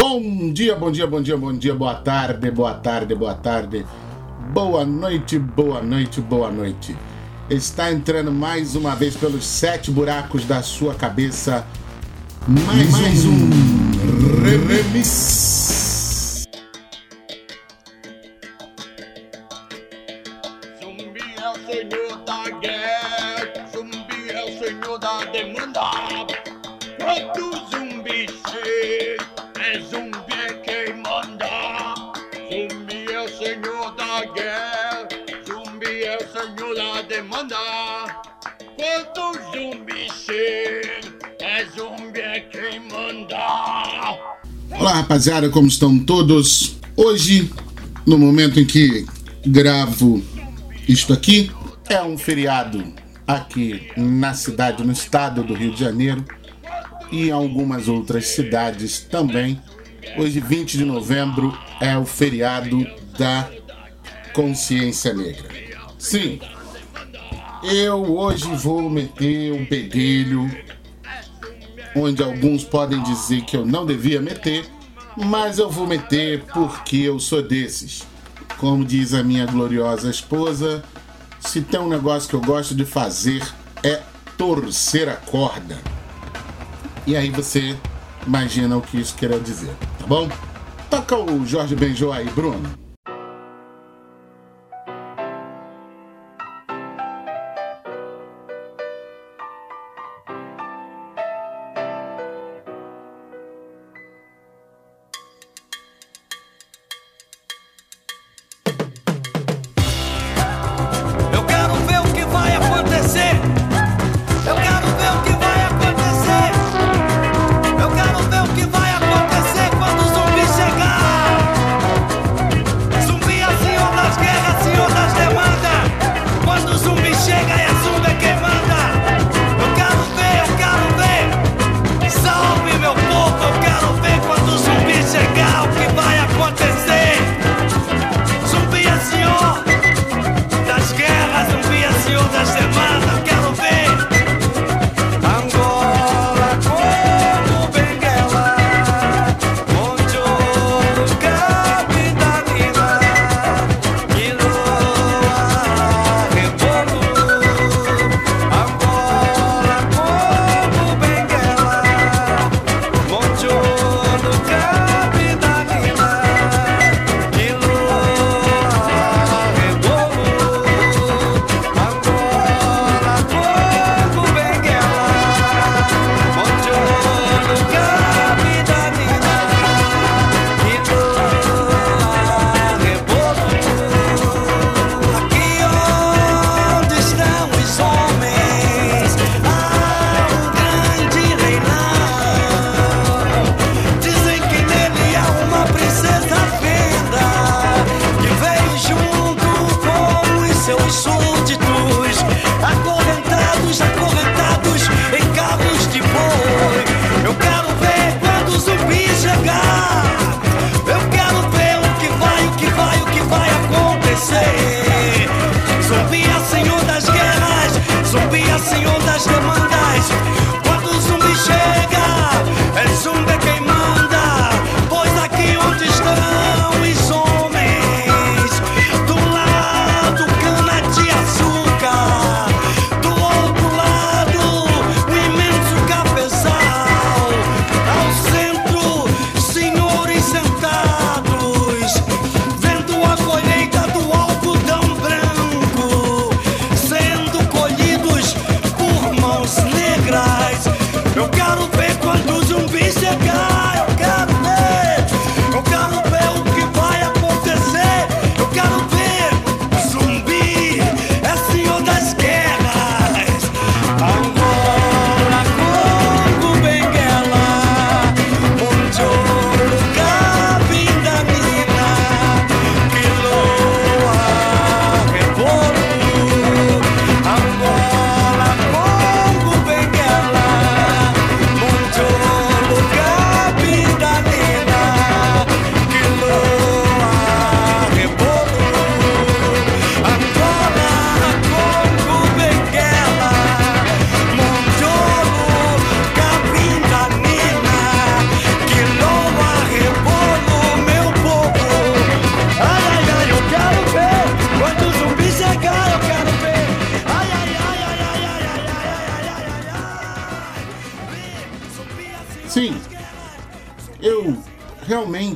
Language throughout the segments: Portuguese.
Bom dia, bom dia, bom dia, bom dia, boa tarde, boa tarde, boa tarde. Boa noite, boa noite, boa noite. Está entrando mais uma vez pelos sete buracos da sua cabeça. Mais, mais um, um. Olá, rapaziada, como estão todos? Hoje, no momento em que gravo isto aqui, é um feriado aqui na cidade, no estado do Rio de Janeiro e em algumas outras cidades também. Hoje, 20 de novembro, é o feriado da consciência negra. Sim, eu hoje vou meter um bedelho onde alguns podem dizer que eu não devia meter, mas eu vou meter porque eu sou desses. Como diz a minha gloriosa esposa, se tem um negócio que eu gosto de fazer é torcer a corda. E aí você imagina o que isso quer dizer, tá bom? Toca o Jorge Benjô aí, Bruno.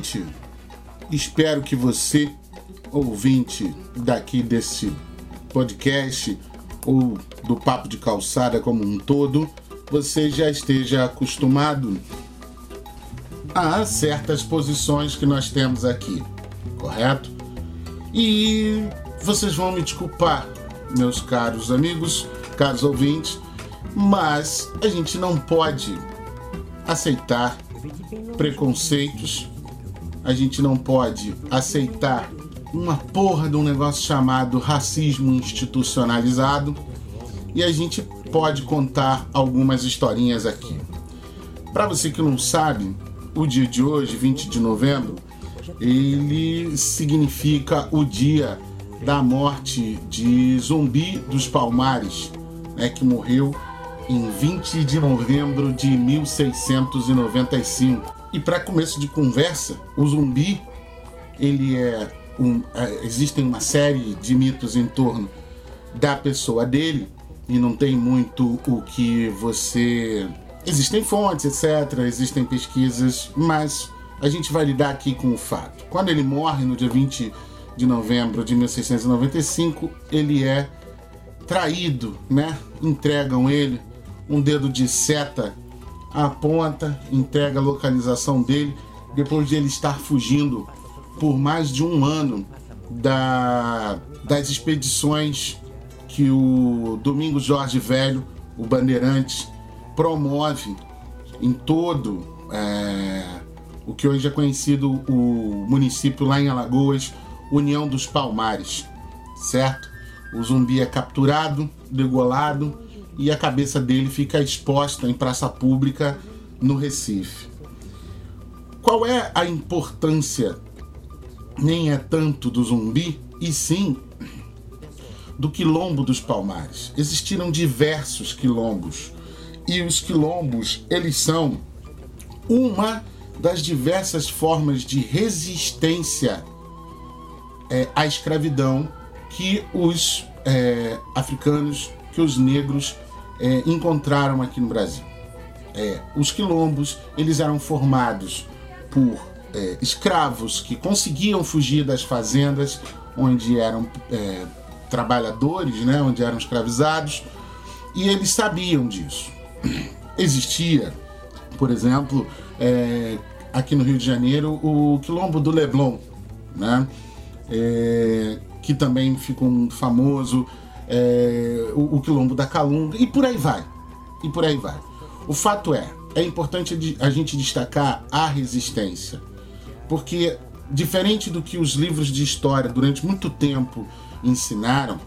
Realmente espero que você, ouvinte daqui desse podcast ou do Papo de Calçada como um todo, você já esteja acostumado a certas posições que nós temos aqui, correto? E vocês vão me desculpar, meus caros amigos, caros ouvintes, mas a gente não pode aceitar preconceitos, a gente não pode aceitar uma porra de um negócio chamado racismo institucionalizado e a gente pode contar algumas historinhas aqui. Para você que não sabe, o dia de hoje, 20 de novembro, ele significa o dia da morte de Zumbi dos Palmares, né, que morreu em 20 de novembro de 1695. E para começo de conversa, o Zumbi ele é um, é, existem uma série de mitos em torno da pessoa dele e não tem muito o que você existem fontes, etc, existem pesquisas, mas a gente vai lidar aqui com o fato. Quando ele morre no dia 20 de novembro de 1695, ele é traído, né? Entregam ele um dedo de seta aponta, entrega a localização dele depois de ele estar fugindo por mais de um ano da, das expedições que o Domingos Jorge Velho, o Bandeirante, promove em todo é, o que hoje é conhecido o município lá em Alagoas, União dos Palmares, certo? O zumbi é capturado, degolado e a cabeça dele fica exposta em praça pública no Recife. Qual é a importância? Nem é tanto do zumbi, e sim do quilombo dos Palmares. Existiram diversos quilombos e os quilombos eles são uma das diversas formas de resistência é, à escravidão que os é, africanos, que os negros é, encontraram aqui no Brasil. É, os quilombos eles eram formados por é, escravos que conseguiam fugir das fazendas onde eram é, trabalhadores, né, onde eram escravizados, e eles sabiam disso. Existia, por exemplo, é, aqui no Rio de Janeiro, o quilombo do Leblon, né, é, que também ficou famoso é, o, o, quilombo da Calunga, e por aí vai. E por aí vai. O fato é, é importante a gente destacar a resistência, porque diferente do que os livros de história durante muito tempo ensinaram,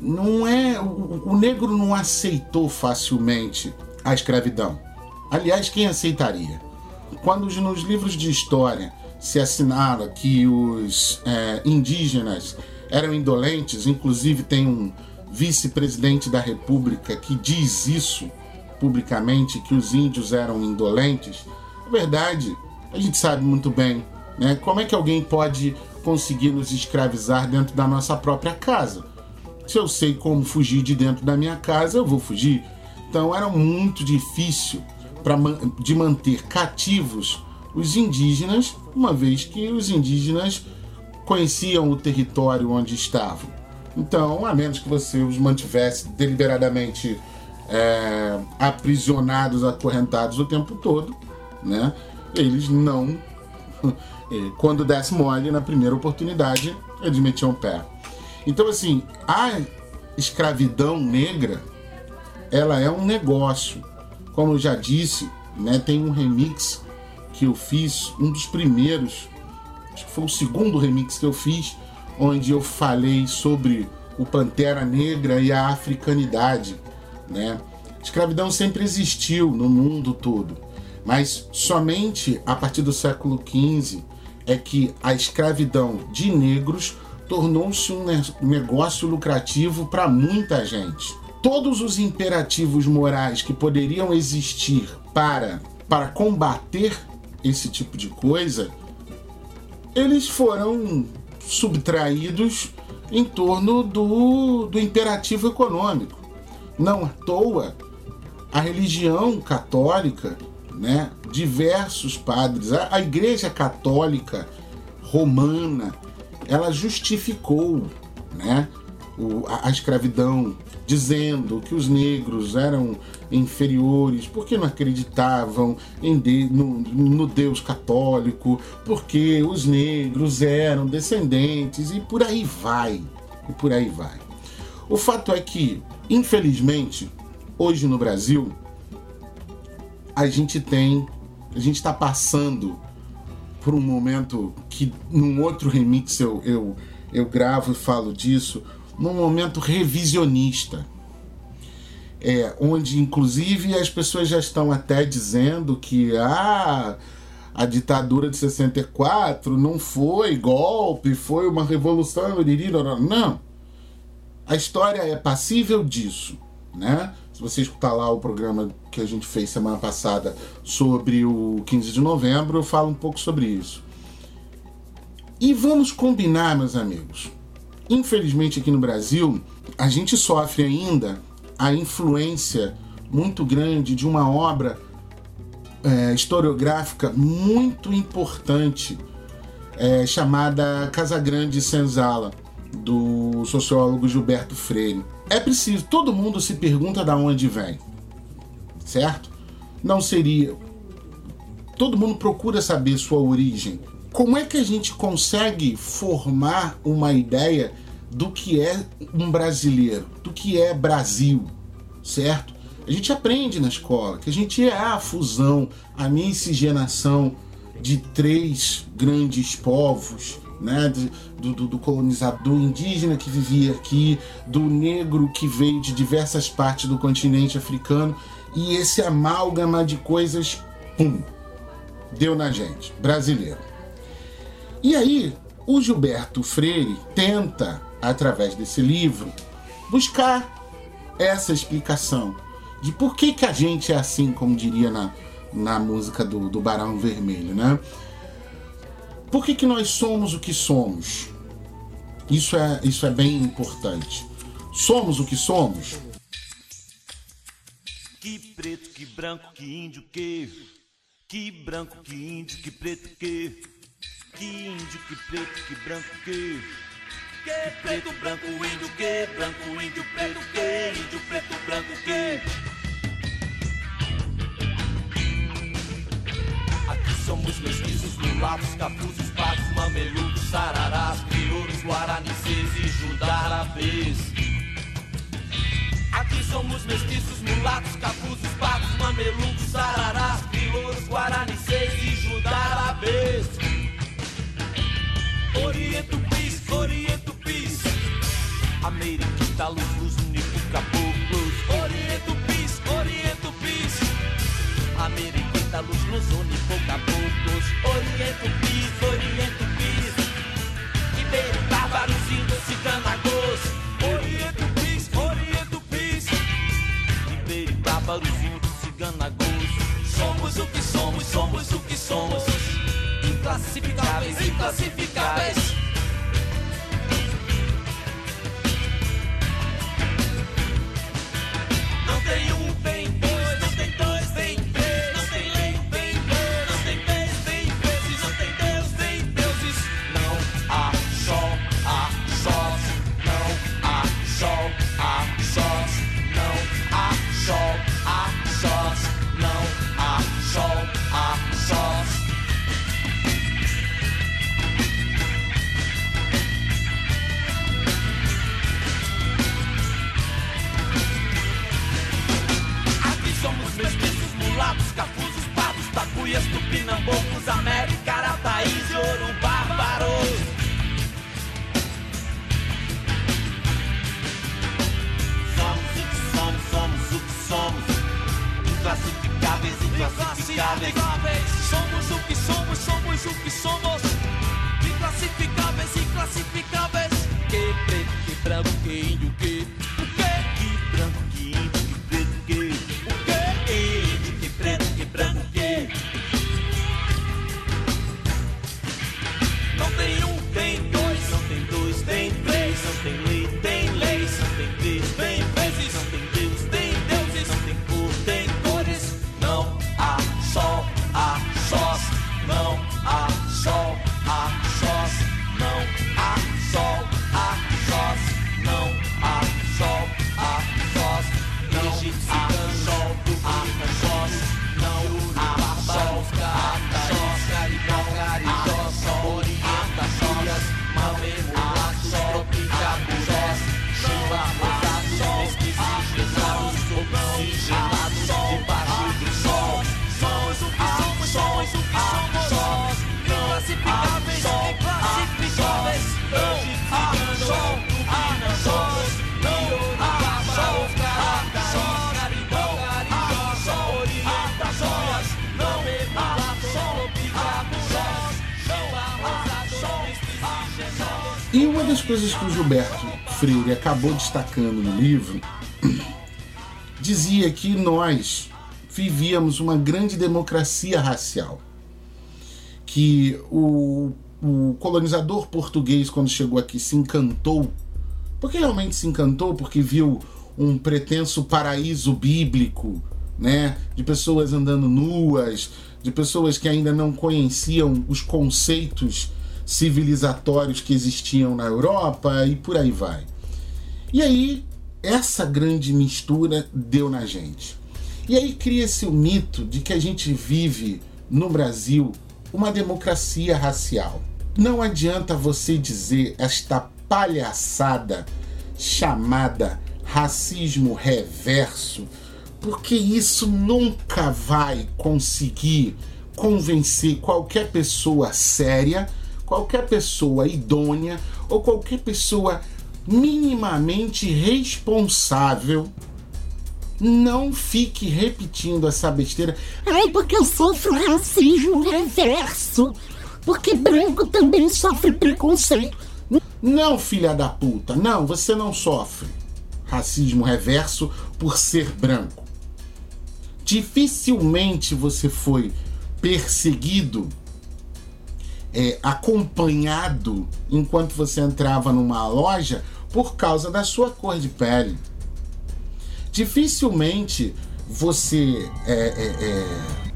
não é o, o negro não aceitou facilmente a escravidão. Aliás, quem aceitaria? Quando nos livros de história se assinala que os é, indígenas eram indolentes, inclusive tem um vice-presidente da República que diz isso publicamente, que os índios eram indolentes. É verdade, a gente sabe muito bem. Né? Como é que alguém pode conseguir nos escravizar dentro da nossa própria casa? Se eu sei como fugir de dentro da minha casa, eu vou fugir. Então era muito difícil pra, de manter cativos os indígenas, uma vez que os indígenas conheciam o território onde estavam. Então, a menos que você os mantivesse deliberadamente é, aprisionados, acorrentados o tempo todo, né? Eles não. Quando desse mole na primeira oportunidade, eles metiam o pé. Então, assim, a escravidão negra, ela é um negócio. Como eu já disse, né, tem um remix que eu fiz, um dos primeiros acho que foi o segundo remix que eu fiz, onde eu falei sobre o Pantera Negra e a africanidade, né? Escravidão sempre existiu no mundo todo, mas somente a partir do século XV é que a escravidão de negros tornou-se um negócio lucrativo para muita gente. Todos os imperativos morais que poderiam existir para, para combater esse tipo de coisa eles foram subtraídos em torno do, do imperativo econômico. Não à toa, a religião católica, né, diversos padres. A, a Igreja Católica Romana ela justificou né, o, a, a escravidão, dizendo que os negros eram inferiores, porque não acreditavam em de, no, no, Deus católico, porque os negros eram descendentes e por aí vai, e por aí vai. O fato é que, infelizmente, hoje no Brasil, a gente tem, a gente está passando por um momento que num outro remix eu, eu, eu gravo e falo disso, num momento revisionista. É, onde inclusive as pessoas já estão até dizendo que ah, a ditadura de 64 não foi golpe, foi uma revolução. Não. A história é passível disso, né? Se você escutar lá o programa que a gente fez semana passada sobre o 15 de novembro, eu falo um pouco sobre isso. E vamos combinar, meus amigos. Infelizmente aqui no Brasil, a gente sofre ainda a influência muito grande de uma obra é, historiográfica muito importante é, chamada Casa Grande Senzala, do sociólogo Gilberto Freire. É preciso, todo mundo se pergunta de onde vem, certo? Não seria. Todo mundo procura saber sua origem. Como é que a gente consegue formar uma ideia do que é um brasileiro, do que é Brasil, certo? A gente aprende na escola que a gente é a fusão, a miscigenação de três grandes povos né, do, do, do, colonizador indígena que vivia aqui, do negro que veio de diversas partes do continente africano, e esse amálgama de coisas, pum, deu na gente, brasileiro. E aí, o Gilberto Freire tenta, através desse livro, buscar essa explicação de por que, que a gente é assim, como diria na, na música do, do Barão Vermelho, né? Por que, que nós somos o que somos? Isso é, isso é bem importante. Somos o que somos? Que preto, que branco, que índio, que. Que branco, que índio, que preto, que. Que índio, que preto, que branco, que. Que preto, branco, índio, que. Branco, índio, preto, que. Índio, preto, branco, que. Somos mestiços, mulatos, capuzes, pagos, mamelucos, sararás, crioulos, guaranices e judarabês. Aqui somos mestiços, mulatos, capuzes, pagos, mamelucos, sararás, crioulos, guaranices e judarabês. Oriento pis, oriento Ameriquita, luz, luz, único, caboclos. Oriento pis, oriento pis, Ameriquita, luz, luz, único, caboclos. Oriente Bis, Oriente Bis, Ribeiro Bárbaros, Índios, Ciganagos. Oriente Bis, Oriente Bis, Ribeiro Bárbaros, Índios, Ciganagos. Somos o que somos, somos o que somos. Inclassificáveis, inclassificáveis. all. Das coisas que o Gilberto Freire acabou destacando no livro dizia que nós vivíamos uma grande democracia racial. Que o, o colonizador português, quando chegou aqui, se encantou. Porque realmente se encantou, porque viu um pretenso paraíso bíblico, né? De pessoas andando nuas, de pessoas que ainda não conheciam os conceitos civilizatórios que existiam na Europa e por aí vai. E aí, essa grande mistura deu na gente. E aí cria-se o mito de que a gente vive no Brasil uma democracia racial. Não adianta você dizer esta palhaçada chamada racismo reverso, porque isso nunca vai conseguir convencer qualquer pessoa séria, qualquer pessoa idônea ou qualquer pessoa minimamente responsável. Não fique repetindo essa besteira. Ai, porque eu sofro racismo reverso. Porque branco também sofre preconceito. Não, filha da puta, não, você não sofre racismo reverso por ser branco. Dificilmente você foi perseguido, é, acompanhado enquanto você entrava numa loja por causa da sua cor de pele. Dificilmente você é, é, é,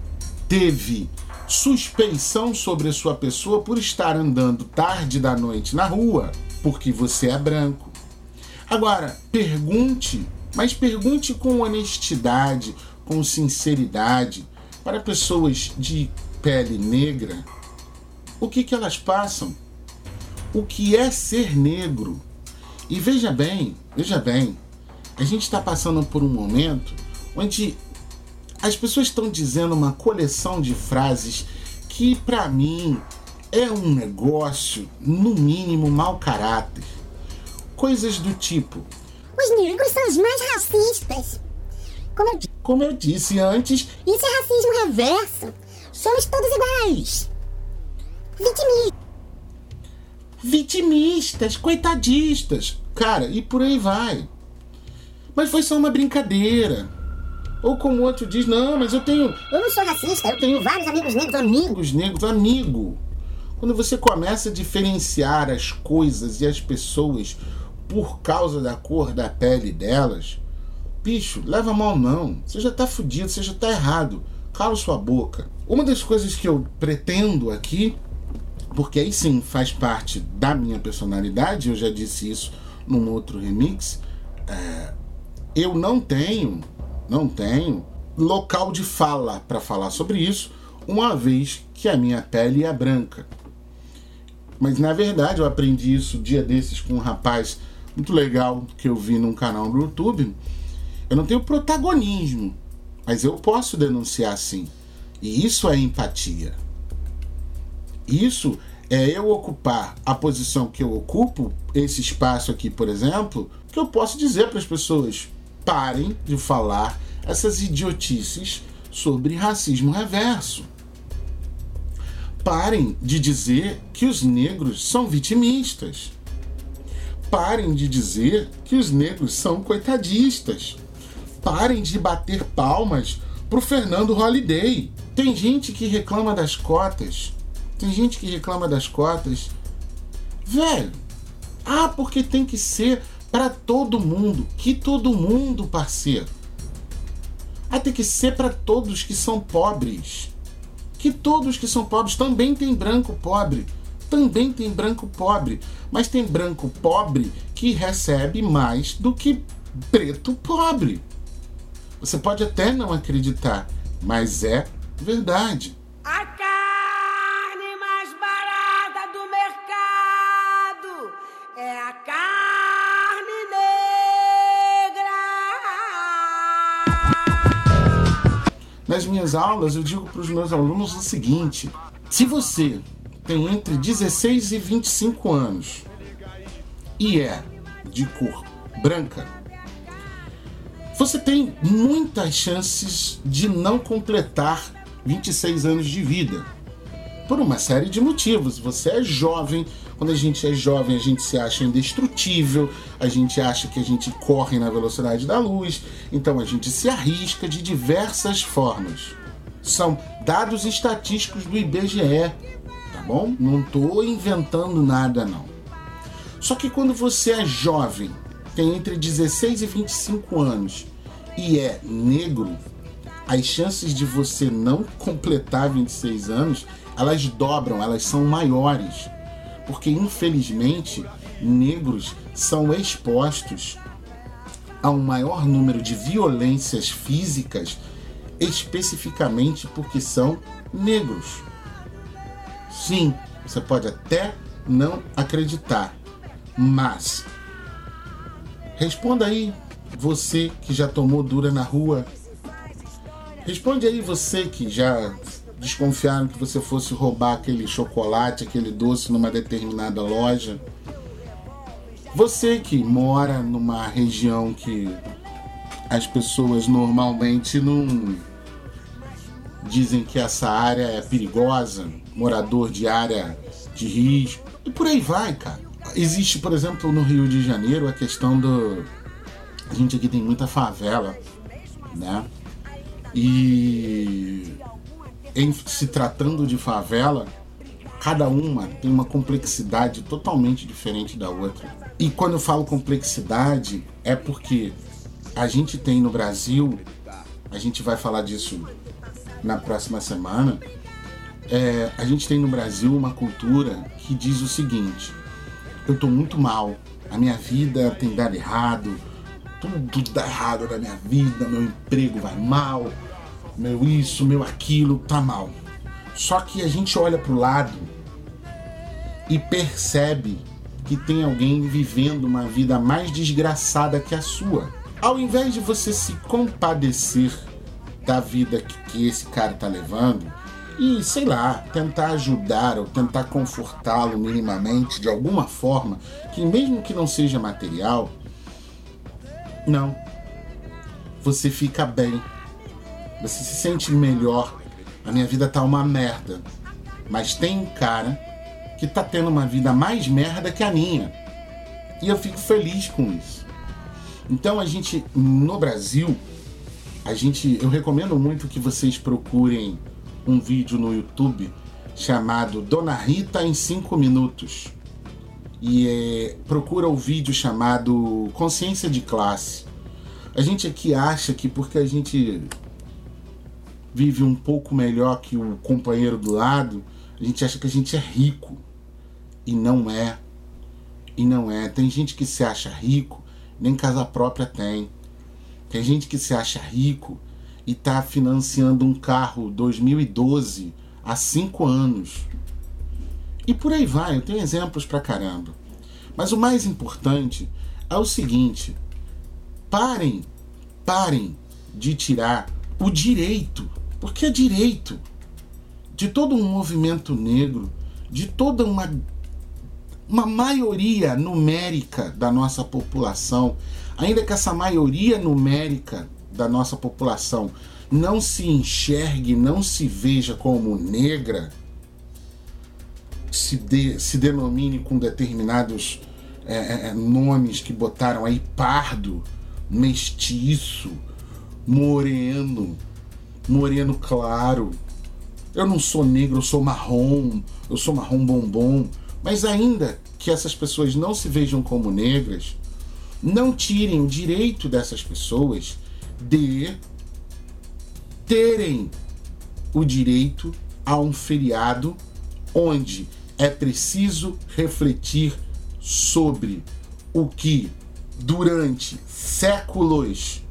teve suspeição sobre a sua pessoa por estar andando tarde da noite na rua, porque você é branco. Agora, pergunte, mas pergunte com honestidade, com sinceridade, para pessoas de pele negra, o que, que elas passam, o que é ser negro. E veja bem, veja bem, a gente está passando por um momento onde as pessoas estão dizendo uma coleção de frases que, para mim, é um negócio, no mínimo, mau caráter. Coisas do tipo: Os negros são os mais racistas. Como eu, como eu disse antes, isso é racismo reverso. Somos todos iguais. Vitimismo. vitimistas, coitadistas, cara, e por aí vai. Mas foi só uma brincadeira. Ou como outro diz, não, mas eu tenho Eu não sou racista, eu tenho vários amigos negros amigos. amigos negros, amigo. Quando você começa a diferenciar as coisas e as pessoas por causa da cor da pele delas, bicho, leva mal não. Você já tá fudido, você já tá errado. Cala sua boca. Uma das coisas que eu pretendo aqui, porque aí sim faz parte da minha personalidade, eu já disse isso num outro remix, é, eu não tenho, não tenho local de fala para falar sobre isso, uma vez que a minha pele é branca. Mas na verdade eu aprendi isso dia desses com um rapaz muito legal que eu vi num canal no YouTube. Eu não tenho protagonismo, mas eu posso denunciar sim. E isso é empatia. Isso é eu ocupar a posição que eu ocupo, esse espaço aqui, por exemplo, que eu posso dizer para as pessoas: parem de falar essas idiotices sobre racismo reverso. Parem de dizer que os negros são vitimistas. Parem de dizer que os negros são coitadistas. Parem de bater palmas pro Fernando Holliday. Tem gente que reclama das cotas. Tem gente que reclama das cotas. Velho, ah, porque tem que ser para todo mundo. Que todo mundo, parceiro. Ah, tem que ser para todos que são pobres. Que todos que são pobres também tem branco pobre. Também tem branco pobre. Mas tem branco pobre que recebe mais do que preto pobre. Você pode até não acreditar, mas é verdade. Nas minhas aulas, eu digo para os meus alunos o seguinte: se você tem entre 16 e 25 anos e é de cor branca, você tem muitas chances de não completar 26 anos de vida. por uma série de motivos. Você é jovem, quando a gente é jovem, a gente se acha indestrutível, a gente acha que a gente corre na velocidade da luz, então a gente se arrisca de diversas formas. São dados estatísticos do IBGE, tá bom? Não estou inventando nada não. Só que quando você é jovem, tem entre 16 e 25 anos e é negro, as chances de você não completar 26 anos, elas dobram, elas são maiores. Porque infelizmente, negros são expostos a um maior número de violências físicas, especificamente porque são negros. Sim, você pode até não acreditar, mas responda aí você que já tomou dura na rua. Responde aí você que já desconfiaram que você fosse roubar aquele chocolate, aquele doce numa determinada loja. Você que mora numa região que as pessoas normalmente não dizem que essa área é perigosa, morador de área de risco, e por aí vai, cara. Existe, por exemplo, no Rio de Janeiro a questão do. A gente aqui tem muita favela, né? E em se tratando de favela, cada uma tem uma complexidade totalmente diferente da outra. E quando eu falo complexidade, é porque a gente tem no Brasil, a gente vai falar disso na próxima semana, é, a gente tem no Brasil uma cultura que diz o seguinte: eu tô muito mal, a minha vida tem dado errado, tudo, dá errado na minha vida, meu emprego vai mal, meu isso, meu aquilo, tá mal. Só que a gente olha pro lado e percebe que tem alguém vivendo uma vida mais desgraçada que a sua. Ao invés de você se compadecer da vida que, que esse cara tá levando e, sei lá, tentar ajudar ou tentar confortá-lo minimamente de alguma forma, que mesmo que não seja material, não. Você fica bem você se sente melhor. A minha vida tá uma merda. Mas tem um cara que tá tendo uma vida mais merda que a minha. E eu fico feliz com isso. Então a gente, no Brasil, a gente, eu recomendo muito que vocês procurem um vídeo no YouTube chamado Dona Rita em 5 minutos. E é, procura o vídeo chamado Consciência de Classe. A gente aqui acha que porque a gente vive um pouco melhor que o companheiro do lado, a gente acha que a gente é rico. E não é. E não é. Tem gente que se acha rico, nem casa própria tem. Tem gente que se acha rico e está financiando um carro 2012 há cinco anos. E por aí vai, eu tenho exemplos pra caramba. Mas o mais importante é o seguinte: parem, parem de tirar o direito porque é direito de todo um movimento negro, de toda uma, uma maioria numérica da nossa população, ainda que essa maioria numérica da nossa população não se enxergue, não se veja como negra, se, de, se denomine com determinados é, é, é nomes que botaram aí pardo, mestiço, moreno, moreno claro. Eu não sou negro, eu sou marrom, eu sou marrom bombom. Mas ainda que essas pessoas não se vejam como negras, não tirem o direito dessas pessoas de terem o direito a um feriado onde é preciso refletir sobre o que durante séculos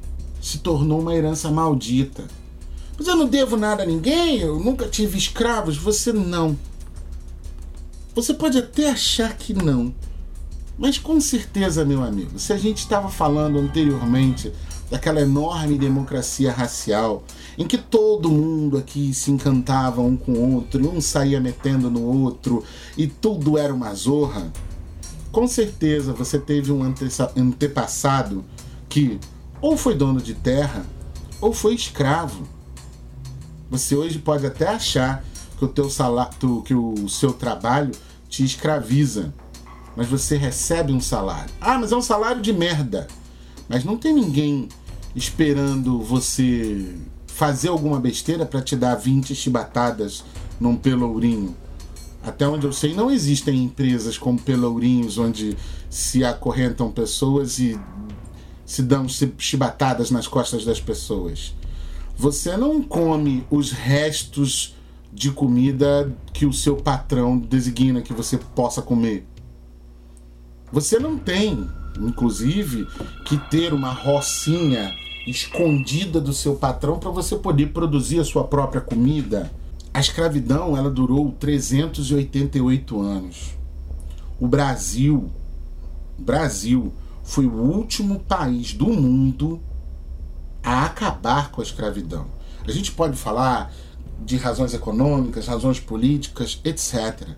se tornou uma herança maldita mas eu não devo nada a ninguém, eu nunca tive escravos. Você não. Você pode até achar que não. Mas com certeza, meu amigo, se a gente estava falando anteriormente daquela enorme democracia racial, em que todo mundo aqui se encantava um com o outro, um saía metendo no outro e tudo era uma zorra, com certeza você teve um antepassado que ou foi dono de terra ou foi escravo. Você hoje pode até achar que o teu salário, que o seu trabalho te escraviza. Mas você recebe um salário. Ah, mas é um salário de merda. Mas não tem ninguém esperando você fazer alguma besteira para te dar 20 chibatadas num pelourinho. Até onde eu sei, não existem empresas como pelourinhos onde se acorrentam pessoas e se dão chibatadas nas costas das pessoas. Você não come os restos de comida que o seu patrão designa que você possa comer. Você não tem, inclusive, que ter uma rocinha escondida do seu patrão para você poder produzir a sua própria comida. A escravidão ela durou 388 anos. O Brasil, Brasil foi o último país do mundo a acabar com a escravidão. A gente pode falar de razões econômicas, razões políticas, etc.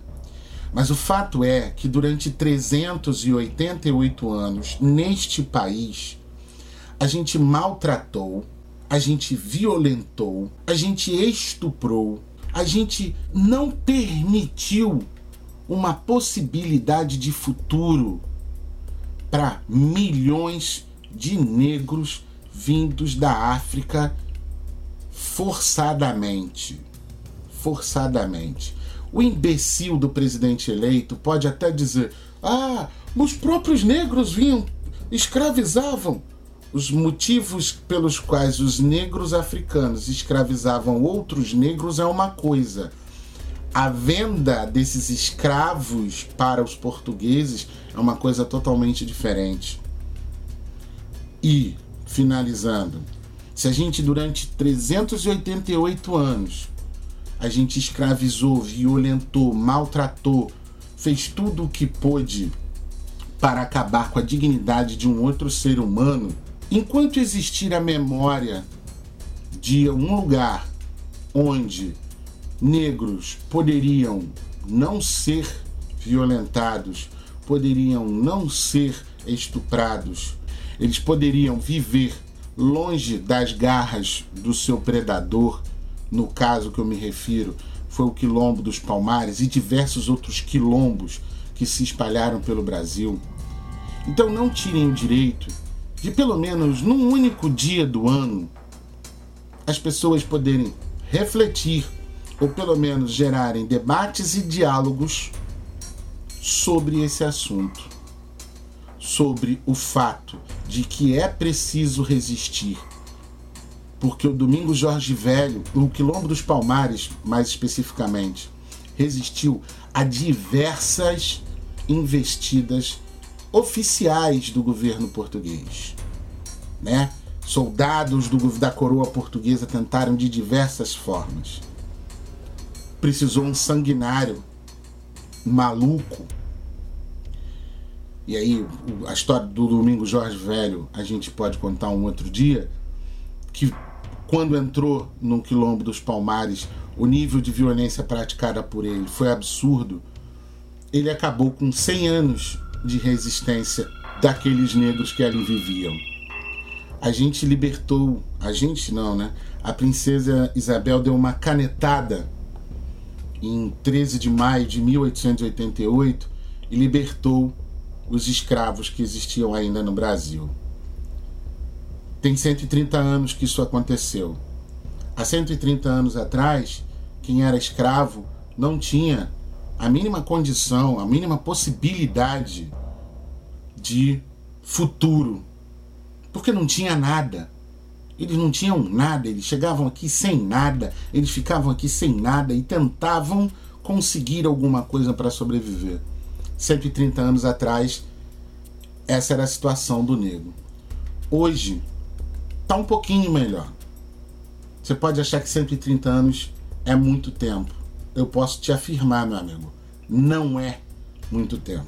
Mas o fato é que durante 388 anos, neste país, a gente maltratou, a gente violentou, a gente estuprou, a gente não permitiu uma possibilidade de futuro para milhões de negros vindos da África forçadamente. Forçadamente. O imbecil do presidente eleito pode até dizer: ah, os próprios negros vinham, escravizavam. Os motivos pelos quais os negros africanos escravizavam outros negros é uma coisa. A venda desses escravos para os portugueses é uma coisa totalmente diferente. E, finalizando, se a gente durante 388 anos a gente escravizou, violentou, maltratou, fez tudo o que pôde para acabar com a dignidade de um outro ser humano, enquanto existir a memória de um lugar onde negros poderiam não ser violentados, poderiam não ser estuprados, eles poderiam viver longe das garras do seu predador, no caso que eu me refiro, foi o quilombo dos Palmares e diversos outros quilombos que se espalharam pelo Brasil. Então não tirem o direito de pelo menos num único dia do ano as pessoas poderem refletir ou pelo menos gerarem debates e diálogos sobre esse assunto sobre o fato de que é preciso resistir. Porque o Domingo Jorge Velho, o Quilombo dos Palmares, mais especificamente, resistiu a diversas investidas oficiais do governo português. Né? Soldados do, da coroa portuguesa tentaram de diversas formas. Precisou um sanguinário maluco e aí a história do Domingo Jorge Velho a gente pode contar um outro dia, que quando entrou no Quilombo dos Palmares, o nível de violência praticada por ele foi absurdo. Ele acabou com 100 anos de resistência daqueles negros que ali viviam. A gente libertou, a gente não, né? A princesa Isabel deu uma canetada em 13 de maio de 1888 e libertou os escravos que existiam ainda no Brasil. Tem 130 anos que isso aconteceu. Há 130 anos atrás, quem era escravo não tinha a mínima condição, a mínima possibilidade de futuro, porque não tinha nada. Eles não tinham nada, eles chegavam aqui sem nada, eles ficavam aqui sem nada e tentavam conseguir alguma coisa para sobreviver. 130 anos atrás, essa era a situação do negro. Hoje, está um pouquinho melhor. Você pode achar que 130 anos é muito tempo. Eu posso te afirmar, meu amigo, não é muito tempo.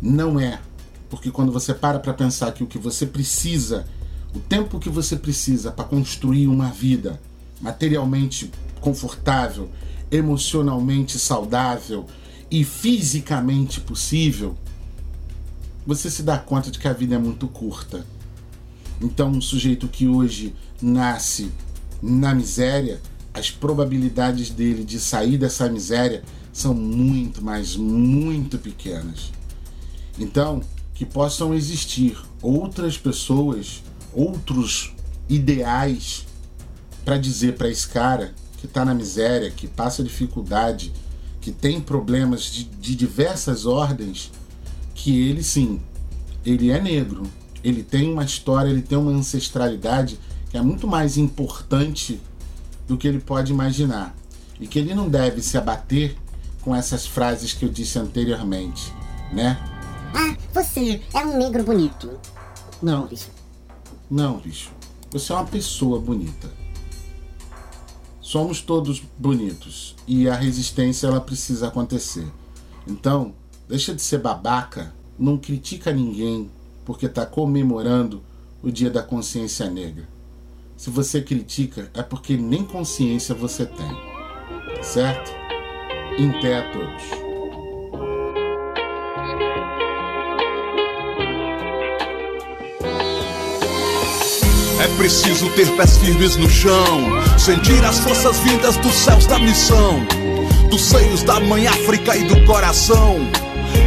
Não é. Porque quando você para para pensar que o que você precisa, o tempo que você precisa para construir uma vida materialmente confortável, emocionalmente saudável, e fisicamente possível, você se dá conta de que a vida é muito curta. Então, um sujeito que hoje nasce na miséria as probabilidades dele de sair dessa miséria são muito, mas muito pequenas. Então, que possam existir outras pessoas, outros ideais para dizer para esse cara que está na miséria, que passa dificuldade, que tem problemas de, de diversas ordens, que ele sim, ele é negro, ele tem uma história, ele tem uma ancestralidade que é muito mais importante do que ele pode imaginar. E que ele não deve se abater com essas frases que eu disse anteriormente, né? Ah, você é um negro bonito. Não, bicho. Não, bicho. Você é uma pessoa bonita. Somos todos bonitos e a resistência ela precisa acontecer. Então, deixa de ser babaca, não critica ninguém porque está comemorando o Dia da Consciência Negra. Se você critica, é porque nem consciência você tem. Certo? Em pé a todos. É preciso ter pés firmes no chão, sentir as forças vindas dos céus da missão, dos seios da mãe África e do coração.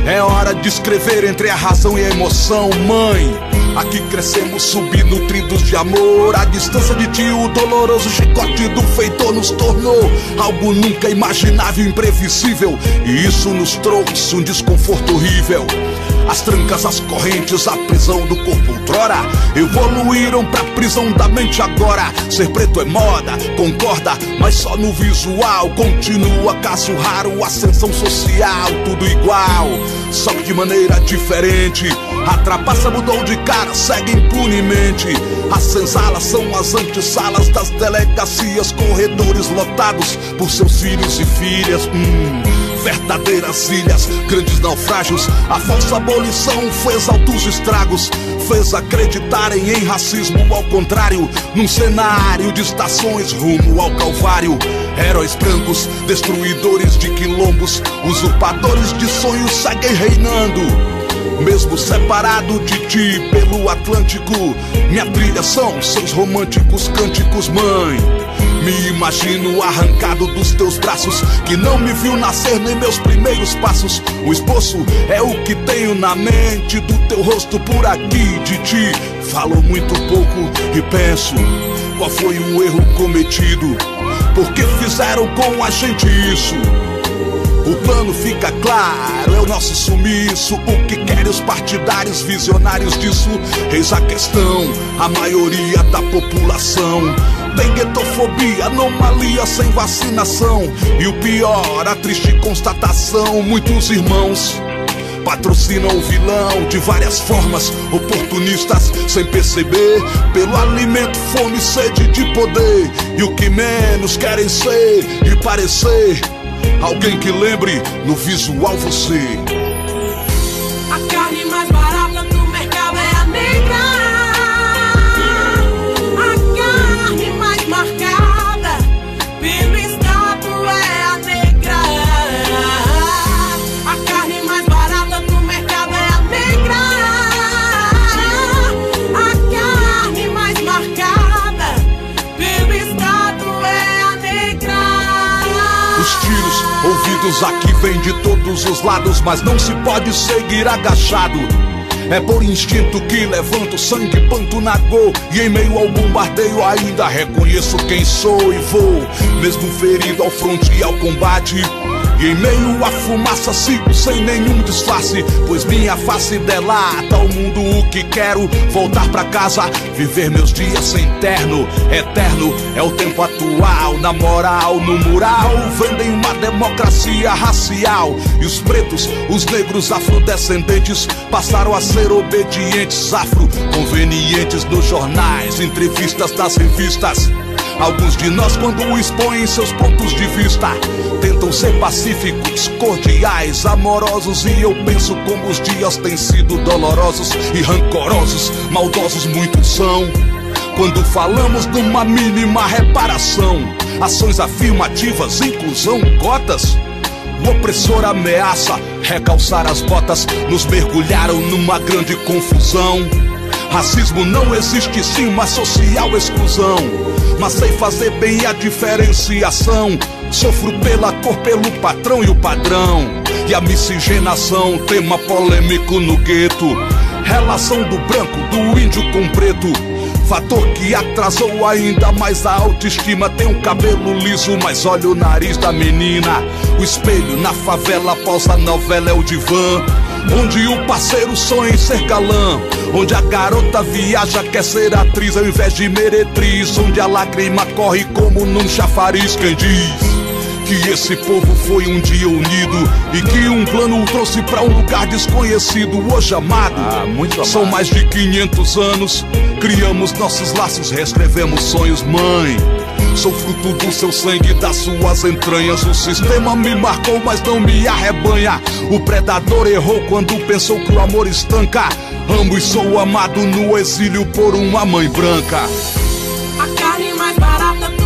É hora de escrever entre a razão e a emoção, mãe. Aqui crescemos subnutridos de amor. A distância de ti, o doloroso chicote do feitor nos tornou algo nunca imaginável, imprevisível. E isso nos trouxe um desconforto horrível. As trancas, as correntes, a prisão do corpo outrora evoluíram pra prisão da mente agora. Ser preto é moda, concorda, mas só no visual. Continua caso raro, ascensão social, tudo igual, só que de maneira diferente. A trapaça mudou de cara, segue impunemente. As senzalas são as antessalas das delegacias, corredores lotados por seus filhos e filhas. Hum verdadeiras ilhas, grandes naufrágios. A falsa abolição fez altos estragos, fez acreditarem em racismo ao contrário, num cenário de estações rumo ao Calvário. Heróis brancos, destruidores de quilombos, usurpadores de sonhos seguem reinando. Mesmo separado de ti pelo Atlântico, minha trilha são seus românticos cânticos, mãe. Me imagino arrancado dos teus braços, que não me viu nascer nem meus primeiros passos. O esboço é o que tenho na mente do teu rosto por aqui, de ti. Falo muito pouco e penso qual foi o erro cometido. Por que fizeram com a gente isso? O plano fica claro, é o nosso sumiço. O que querem os partidários visionários disso? Eis a questão, a maioria da população tem guetofobia, anomalia sem vacinação. E o pior, a triste constatação: muitos irmãos patrocinam o vilão de várias formas, oportunistas sem perceber, pelo alimento, fome, sede de poder. E o que menos querem ser e parecer Alguém que lembre no visual você. Aqui vêm de todos os lados, mas não se pode seguir agachado. É por instinto que levanto sangue, panto na gol E em meio ao bombardeio ainda reconheço quem sou e vou Mesmo ferido ao fronte e ao combate e em meio à fumaça sigo sem nenhum disfarce Pois minha face delata ao mundo o que quero. Voltar pra casa, viver meus dias sem terno Eterno. É o tempo atual Na moral, no mural. Vendem uma democracia racial E os pretos, os negros afrodescendentes Passaram a ser obedientes Afro-convenientes nos jornais Entrevistas das revistas Alguns de nós, quando expõem seus pontos de vista, tentam ser pacíficos, cordiais, amorosos. E eu penso como os dias têm sido dolorosos e rancorosos, maldosos muitos são. Quando falamos de uma mínima reparação, ações afirmativas, inclusão, cotas. O opressor ameaça recalçar as botas, nos mergulharam numa grande confusão. Racismo não existe sim, mas social exclusão. Mas sei fazer bem a diferenciação. Sofro pela cor, pelo patrão e o padrão. E a miscigenação, tema polêmico no gueto. Relação do branco, do índio com preto. Fator que atrasou ainda mais a autoestima. Tem um cabelo liso, mas olha o nariz da menina. O espelho na favela após a novela é o divã. Onde o parceiro sonha em ser galã. Onde a garota viaja, quer ser atriz ao invés de meretriz. Onde a lágrima corre como num chafariz. Quem diz? Que esse povo foi um dia unido e que um plano o trouxe pra um lugar desconhecido, hoje amado. São mais de 500 anos, criamos nossos laços, reescrevemos sonhos, mãe. Sou fruto do seu sangue das suas entranhas. O sistema me marcou, mas não me arrebanha. O predador errou quando pensou que o amor estanca. Amo e sou amado no exílio por uma mãe branca. A carne mais barata